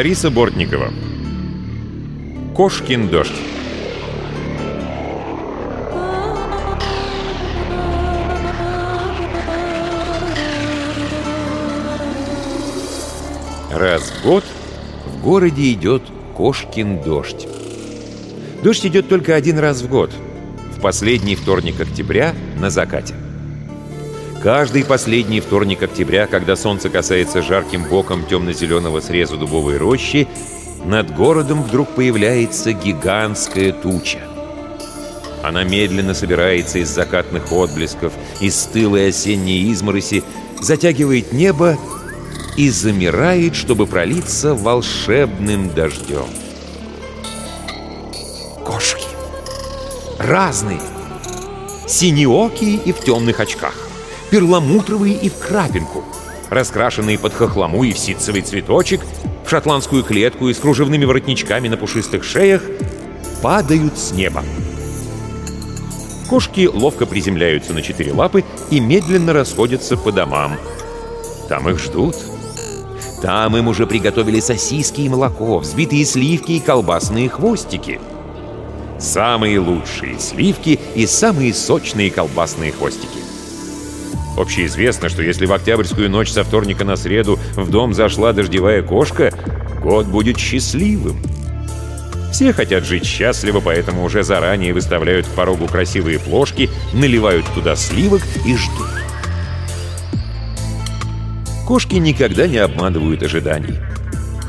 Лариса Бортникова. Кошкин дождь. Раз в год в городе идет Кошкин дождь. Дождь идет только один раз в год, в последний вторник октября на закате. Каждый последний вторник октября, когда солнце касается жарким боком темно-зеленого среза дубовой рощи, над городом вдруг появляется гигантская туча. Она медленно собирается из закатных отблесков, из стылой осенней измороси, затягивает небо и замирает, чтобы пролиться волшебным дождем. Кошки. Разные. Синеокие и в темных очках. Перламутровые и в крапинку. Раскрашенные под хохлому и в ситцевый цветочек, в шотландскую клетку и с кружевными воротничками на пушистых шеях, падают с неба. Кошки ловко приземляются на четыре лапы и медленно расходятся по домам. Там их ждут. Там им уже приготовили сосиски и молоко, взбитые сливки и колбасные хвостики. Самые лучшие сливки и самые сочные колбасные хвостики. Общеизвестно, что если в октябрьскую ночь со вторника на среду в дом зашла дождевая кошка, год будет счастливым. Все хотят жить счастливо, поэтому уже заранее выставляют к порогу красивые плошки, наливают туда сливок и ждут. Кошки никогда не обманывают ожиданий.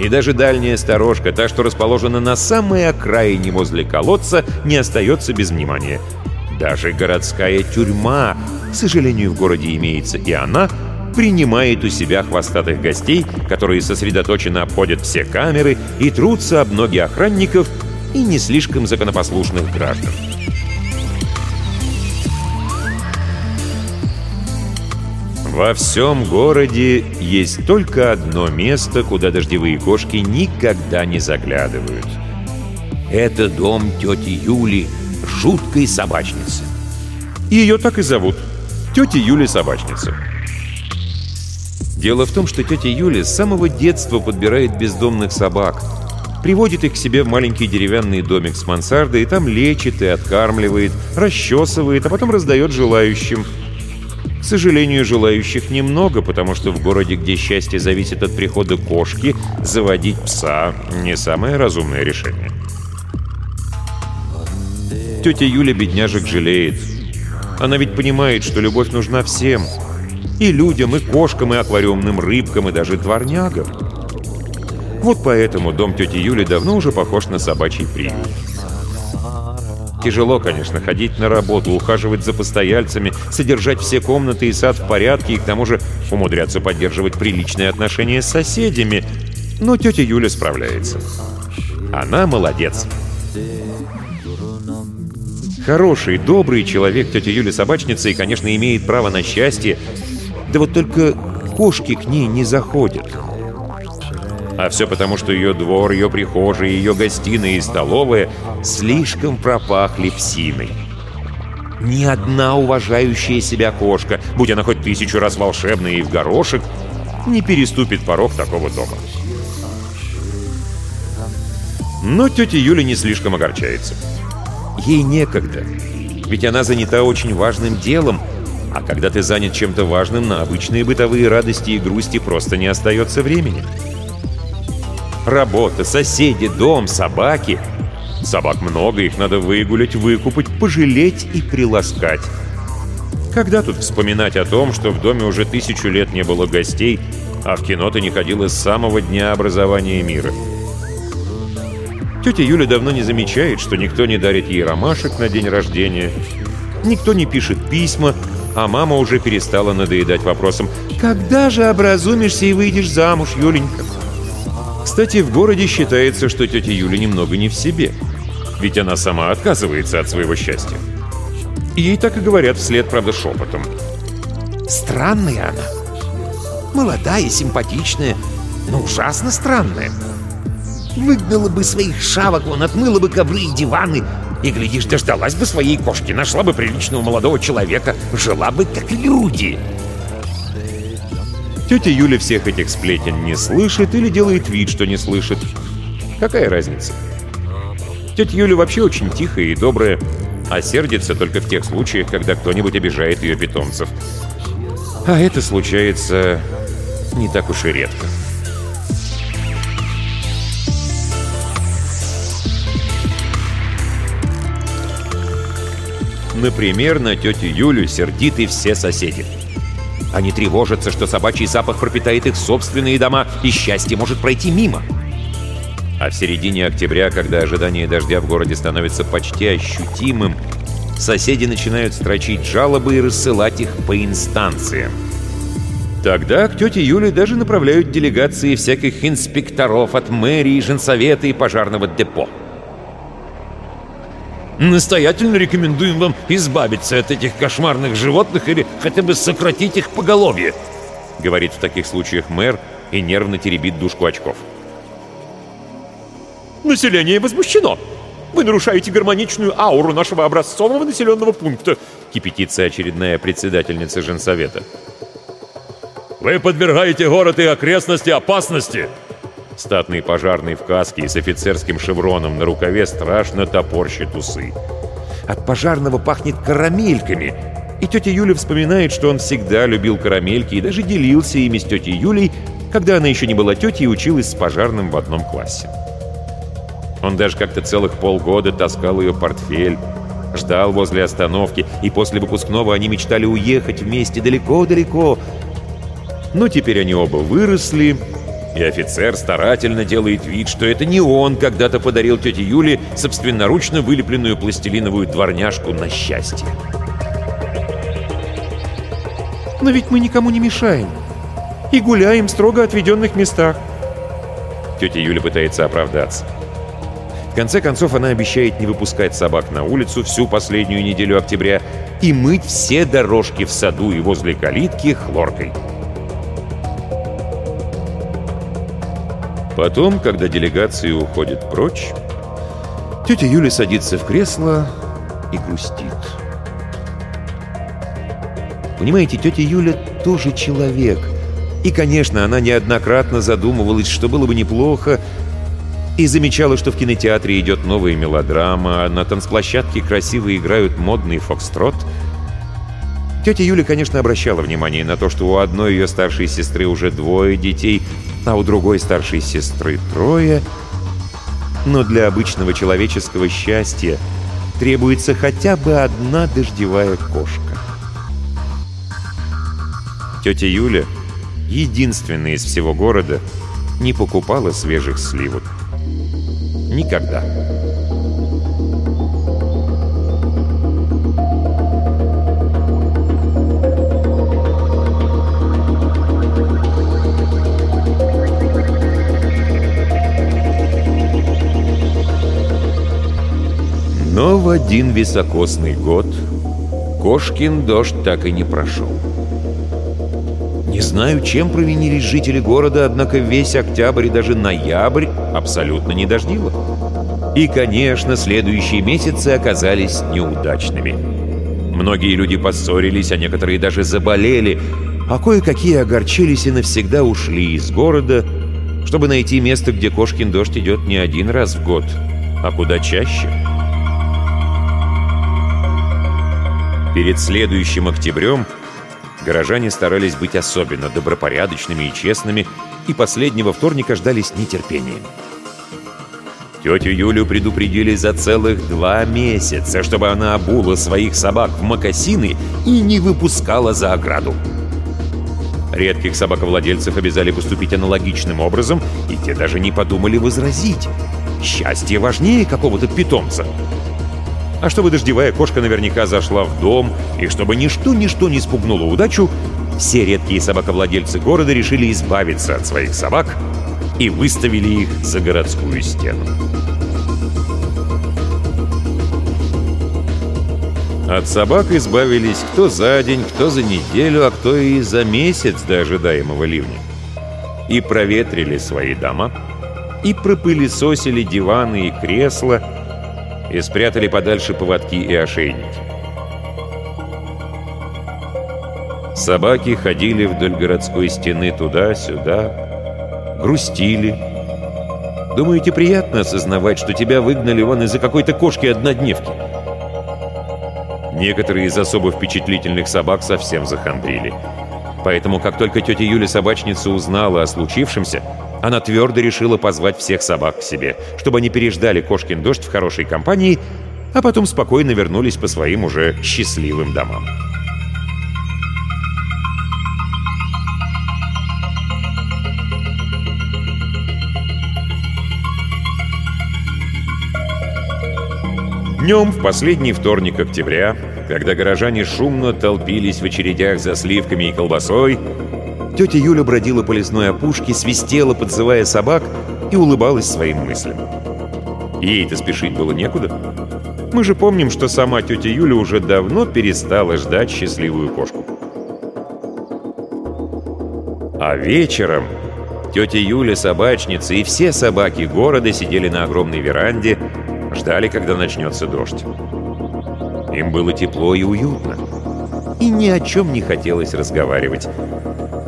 И даже дальняя сторожка, та, что расположена на самой окраине возле колодца, не остается без внимания. Даже городская тюрьма, сожалению, в городе имеется и она, принимает у себя хвостатых гостей, которые сосредоточенно обходят все камеры и трутся об ноги охранников и не слишком законопослушных граждан. Во всем городе есть только одно место, куда дождевые кошки никогда не заглядывают. Это дом тети Юли, жуткой собачницы. Ее так и зовут. Тетя Юли Собачница. Дело в том, что тетя Юля с самого детства подбирает бездомных собак, приводит их к себе в маленький деревянный домик с мансардой и там лечит и откармливает, расчесывает, а потом раздает желающим. К сожалению, желающих немного, потому что в городе, где счастье зависит от прихода кошки, заводить пса — не самое разумное решение. Тетя Юля бедняжек жалеет. Она ведь понимает, что любовь нужна всем — и людям, и кошкам, и аквариумным рыбкам, и даже дворнягам. Вот поэтому дом тети Юли давно уже похож на собачий приют. Тяжело, конечно, ходить на работу, ухаживать за постояльцами, содержать все комнаты и сад в порядке, и к тому же умудряться поддерживать приличные отношения с соседями. Но тетя Юля справляется. Она молодец. Хороший, добрый человек тетя Юля собачница и, конечно, имеет право на счастье, да вот только кошки к ней не заходят. А все потому, что ее двор, ее прихожая, ее гостиная и столовая слишком пропахли псиной. Ни одна уважающая себя кошка, будь она хоть тысячу раз волшебная и в горошек, не переступит порог такого дома. Но тетя Юля не слишком огорчается. Ей некогда, ведь она занята очень важным делом — а когда ты занят чем-то важным, на обычные бытовые радости и грусти просто не остается времени. Работа, соседи, дом, собаки. Собак много, их надо выгулять, выкупать, пожалеть и приласкать. Когда тут вспоминать о том, что в доме уже тысячу лет не было гостей, а в кино ты не ходила с самого дня образования мира? Тетя Юля давно не замечает, что никто не дарит ей ромашек на день рождения, никто не пишет письма, а мама уже перестала надоедать вопросом «Когда же образумишься и выйдешь замуж, Юленька?» Кстати, в городе считается, что тетя Юля немного не в себе. Ведь она сама отказывается от своего счастья. И ей так и говорят вслед, правда, шепотом. Странная она. Молодая, симпатичная, но ужасно странная. Выгнала бы своих шавок, вон отмыла бы ковры и диваны, и, глядишь, дождалась бы своей кошки, нашла бы приличного молодого человека, жила бы как люди. Тетя Юля всех этих сплетен не слышит или делает вид, что не слышит. Какая разница? Тетя Юля вообще очень тихая и добрая, а сердится только в тех случаях, когда кто-нибудь обижает ее питомцев. А это случается не так уж и редко. Например, на тетю Юлю сердиты все соседи. Они тревожатся, что собачий запах пропитает их собственные дома, и счастье может пройти мимо. А в середине октября, когда ожидание дождя в городе становится почти ощутимым, соседи начинают строчить жалобы и рассылать их по инстанциям. Тогда к тете Юле даже направляют делегации всяких инспекторов от мэрии, женсовета и пожарного депо. Настоятельно рекомендуем вам избавиться от этих кошмарных животных или хотя бы сократить их поголовье», — говорит в таких случаях мэр и нервно теребит дужку очков. «Население возмущено. Вы нарушаете гармоничную ауру нашего образцового населенного пункта», — кипятится очередная председательница женсовета. «Вы подвергаете город и окрестности опасности», Статный пожарный в каске и с офицерским шевроном на рукаве страшно топорщит усы. От пожарного пахнет карамельками. И тетя Юля вспоминает, что он всегда любил карамельки и даже делился ими с тетей Юлей, когда она еще не была тетей и училась с пожарным в одном классе. Он даже как-то целых полгода таскал ее портфель, ждал возле остановки, и после выпускного они мечтали уехать вместе далеко-далеко. Но теперь они оба выросли, и офицер старательно делает вид, что это не он когда-то подарил тете Юле собственноручно вылепленную пластилиновую дворняжку на счастье. «Но ведь мы никому не мешаем. И гуляем в строго отведенных местах». Тетя Юля пытается оправдаться. В конце концов, она обещает не выпускать собак на улицу всю последнюю неделю октября и мыть все дорожки в саду и возле калитки хлоркой. Потом, когда делегация уходит прочь, тетя Юля садится в кресло и грустит. Понимаете, тетя Юля тоже человек. И, конечно, она неоднократно задумывалась, что было бы неплохо, и замечала, что в кинотеатре идет новая мелодрама, а на танцплощадке красиво играют модный фокстрот. Тетя Юля, конечно, обращала внимание на то, что у одной ее старшей сестры уже двое детей, а у другой старшей сестры трое. Но для обычного человеческого счастья требуется хотя бы одна дождевая кошка. Тетя Юля, единственная из всего города, не покупала свежих сливок. Никогда. Но в один високосный год Кошкин дождь так и не прошел. Не знаю, чем провинились жители города, однако весь октябрь и даже ноябрь абсолютно не дождило. И, конечно, следующие месяцы оказались неудачными. Многие люди поссорились, а некоторые даже заболели, а кое-какие огорчились и навсегда ушли из города, чтобы найти место, где Кошкин дождь идет не один раз в год, а куда чаще — Перед следующим октябрем горожане старались быть особенно добропорядочными и честными, и последнего вторника ждали с нетерпением. Тетю Юлю предупредили за целых два месяца, чтобы она обула своих собак в мокасины и не выпускала за ограду. Редких собаковладельцев обязали поступить аналогичным образом, и те даже не подумали возразить. Счастье важнее какого-то питомца. А чтобы дождевая кошка наверняка зашла в дом, и чтобы ничто-ничто не спугнуло удачу, все редкие собаковладельцы города решили избавиться от своих собак и выставили их за городскую стену. От собак избавились кто за день, кто за неделю, а кто и за месяц до ожидаемого ливня. И проветрили свои дома, и пропылесосили диваны и кресла, и спрятали подальше поводки и ошейники. Собаки ходили вдоль городской стены туда-сюда, грустили. Думаете, приятно осознавать, что тебя выгнали вон из-за какой-то кошки-однодневки? Некоторые из особо впечатлительных собак совсем захандрили. Поэтому, как только тетя Юля-собачница узнала о случившемся, она твердо решила позвать всех собак к себе, чтобы они переждали кошкин дождь в хорошей компании, а потом спокойно вернулись по своим уже счастливым домам. Днем в последний вторник октября, когда горожане шумно толпились в очередях за сливками и колбасой, тетя Юля бродила по лесной опушке, свистела, подзывая собак и улыбалась своим мыслям. Ей-то спешить было некуда. Мы же помним, что сама тетя Юля уже давно перестала ждать счастливую кошку. А вечером тетя Юля, собачница и все собаки города сидели на огромной веранде, ждали, когда начнется дождь. Им было тепло и уютно. И ни о чем не хотелось разговаривать.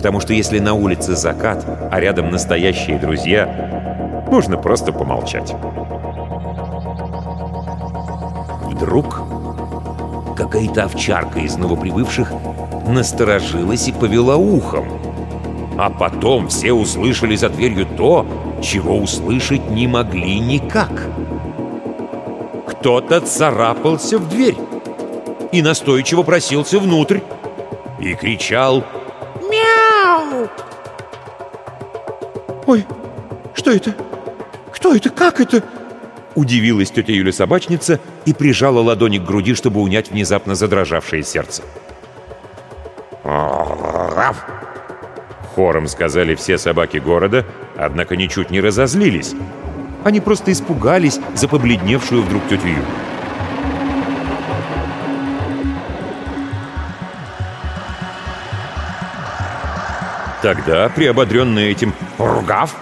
Потому что если на улице закат, а рядом настоящие друзья, можно просто помолчать. Вдруг какая-то овчарка из новоприбывших насторожилась и повела ухом. А потом все услышали за дверью то, чего услышать не могли никак — кто-то царапался в дверь и настойчиво просился внутрь и кричал «Мяу!» «Ой, что это? Кто это? Как это?» Удивилась тетя Юля-собачница и прижала ладони к груди, чтобы унять внезапно задрожавшее сердце. «Раф!» Хором сказали все собаки города, однако ничуть не разозлились, они просто испугались за побледневшую вдруг тетю Ю. Тогда, приободренная этим «ругав»,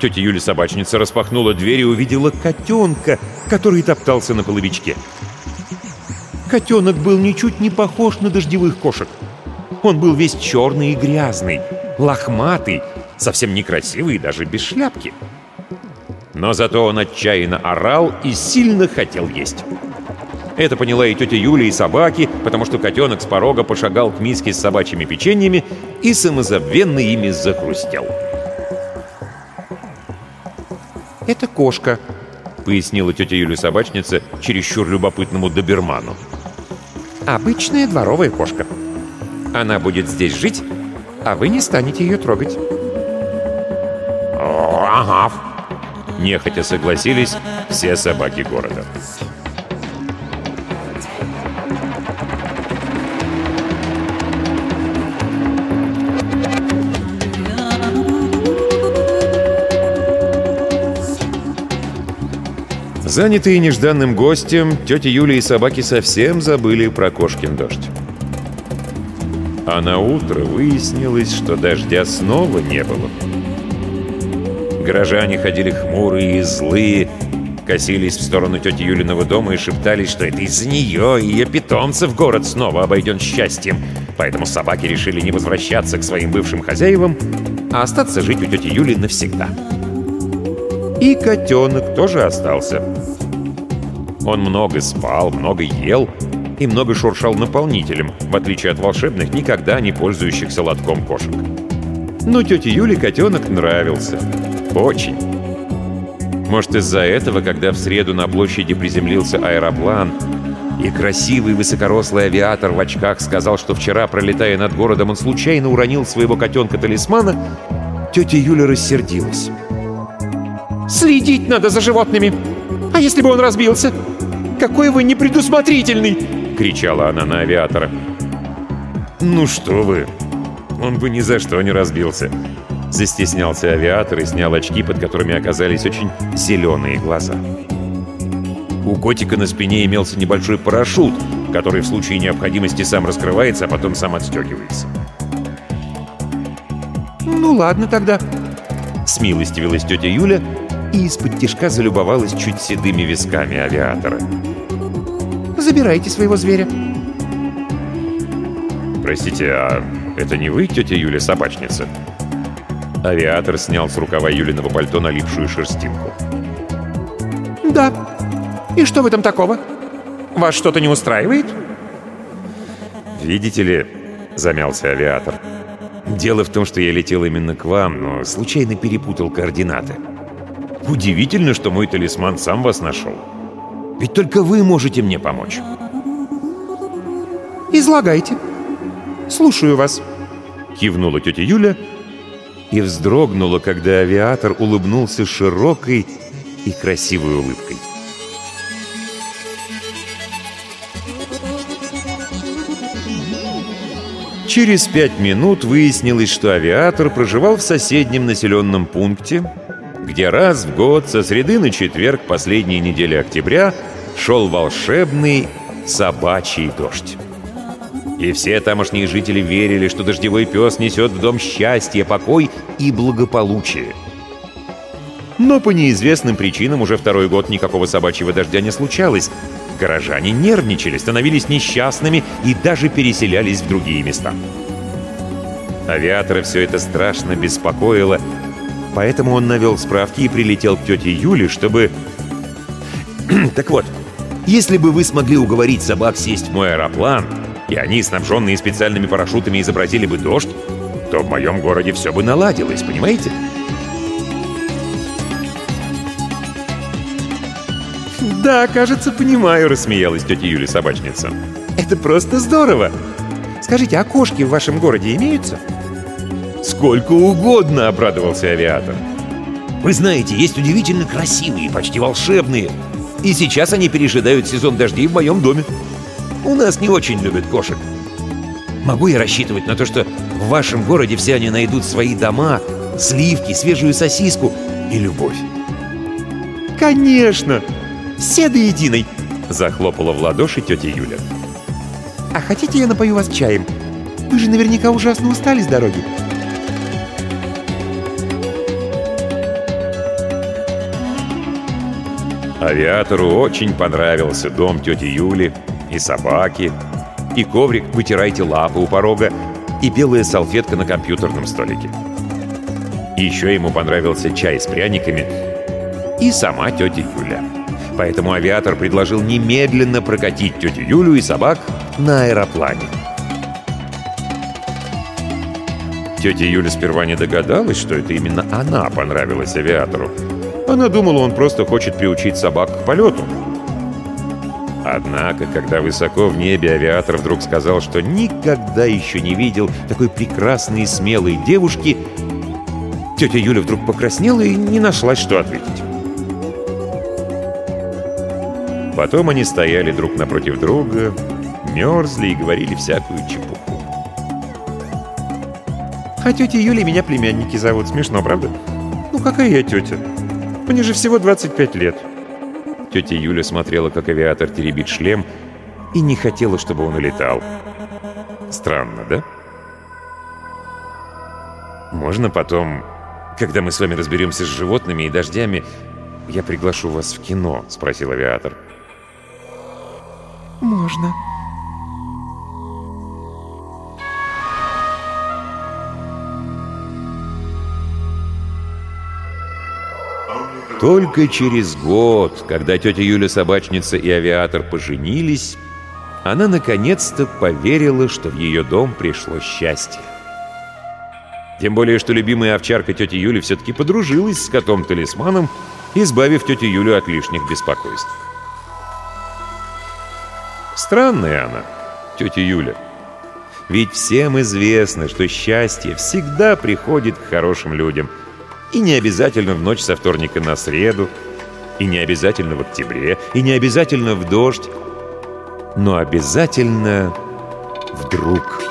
тетя Юля-собачница распахнула дверь и увидела котенка, который топтался на половичке. Котенок был ничуть не похож на дождевых кошек. Он был весь черный и грязный, лохматый, совсем некрасивый и даже без шляпки. Но зато он отчаянно орал и сильно хотел есть. Это поняла и тетя Юля, и собаки, потому что котенок с порога пошагал к миске с собачьими печеньями и самозабвенно ими захрустел. «Это кошка», — пояснила тетя Юля-собачница чересчур любопытному доберману. «Обычная дворовая кошка. Она будет здесь жить, а вы не станете ее трогать». «Ага», Нехотя согласились все собаки города. Занятые нежданным гостем, тетя Юля и собаки совсем забыли про кошкин дождь. А на утро выяснилось, что дождя снова не было. Горожане ходили хмурые и злые, косились в сторону тети Юлиного дома и шептались, что это из-за нее и ее питомцев город снова обойден счастьем. Поэтому собаки решили не возвращаться к своим бывшим хозяевам, а остаться жить у тети Юли навсегда. И котенок тоже остался. Он много спал, много ел и много шуршал наполнителем, в отличие от волшебных, никогда не пользующихся лотком кошек. Но тете Юле котенок нравился. Очень. Может, из-за этого, когда в среду на площади приземлился аэроплан, и красивый высокорослый авиатор в очках сказал, что вчера, пролетая над городом, он случайно уронил своего котенка-талисмана, тетя Юля рассердилась. «Следить надо за животными! А если бы он разбился? Какой вы непредусмотрительный!» — кричала она на авиатора. «Ну что вы! Он бы ни за что не разбился!» Застеснялся авиатор и снял очки, под которыми оказались очень зеленые глаза. У котика на спине имелся небольшой парашют, который в случае необходимости сам раскрывается, а потом сам отстегивается. «Ну ладно тогда», — смилостивилась тетя Юля и из-под тишка залюбовалась чуть седыми висками авиатора. «Забирайте своего зверя». «Простите, а Это не вы, тетя Юля, собачница?» Авиатор снял с рукава Юлиного пальто налипшую шерстинку. «Да. И что в этом такого? Вас что-то не устраивает?» «Видите ли...» — замялся авиатор. «Дело в том, что я летел именно к вам, но случайно перепутал координаты. Удивительно, что мой талисман сам вас нашел. Ведь только вы можете мне помочь». «Излагайте. Слушаю вас», — кивнула тетя Юля и вздрогнула, когда авиатор улыбнулся широкой и красивой улыбкой. Через пять минут выяснилось, что авиатор проживал в соседнем населенном пункте, где раз в год со среды на четверг последней недели октября шел волшебный собачий дождь. И все тамошние жители верили, что дождевой пес несет в дом счастье, покой и благополучие. Но по неизвестным причинам уже второй год никакого собачьего дождя не случалось, Горожане нервничали, становились несчастными и даже переселялись в другие места. Авиатора все это страшно беспокоило, поэтому он навел справки и прилетел к тете Юле, чтобы... так вот, если бы вы смогли уговорить собак сесть в мой аэроплан, и они, снабженные специальными парашютами, изобразили бы дождь, то в моем городе все бы наладилось, понимаете? «Да, кажется, понимаю», — рассмеялась тетя Юля собачница. «Это просто здорово! Скажите, а кошки в вашем городе имеются?» «Сколько угодно!» — обрадовался авиатор. «Вы знаете, есть удивительно красивые, почти волшебные. И сейчас они пережидают сезон дождей в моем доме. У нас не очень любят кошек. Могу я рассчитывать на то, что в вашем городе все они найдут свои дома, сливки, свежую сосиску и любовь?» «Конечно!» Все до единой!» Захлопала в ладоши тетя Юля. «А хотите, я напою вас чаем? Вы же наверняка ужасно устали с дороги». Авиатору очень понравился дом тети Юли, и собаки, и коврик «Вытирайте лапы у порога», и белая салфетка на компьютерном столике. Еще ему понравился чай с пряниками и сама тетя Юля поэтому авиатор предложил немедленно прокатить тетю Юлю и собак на аэроплане. Тетя Юля сперва не догадалась, что это именно она понравилась авиатору. Она думала, он просто хочет приучить собак к полету. Однако, когда высоко в небе авиатор вдруг сказал, что никогда еще не видел такой прекрасной и смелой девушки, тетя Юля вдруг покраснела и не нашлась, что ответить. Потом они стояли друг напротив друга, мерзли и говорили всякую чепуху. А тетя Юля меня племянники зовут. Смешно, правда? Ну какая я тетя? Мне же всего 25 лет. Тетя Юля смотрела, как авиатор теребит шлем, и не хотела, чтобы он улетал. Странно, да? Можно потом, когда мы с вами разберемся с животными и дождями, я приглашу вас в кино?» — спросил авиатор. «Можно». Только через год, когда тетя Юля-собачница и авиатор поженились, она наконец-то поверила, что в ее дом пришло счастье. Тем более, что любимая овчарка тети Юли все-таки подружилась с котом-талисманом, избавив тетю Юлю от лишних беспокойств. Странная она, тетя Юля. Ведь всем известно, что счастье всегда приходит к хорошим людям. И не обязательно в ночь со вторника на среду, и не обязательно в октябре, и не обязательно в дождь, но обязательно вдруг.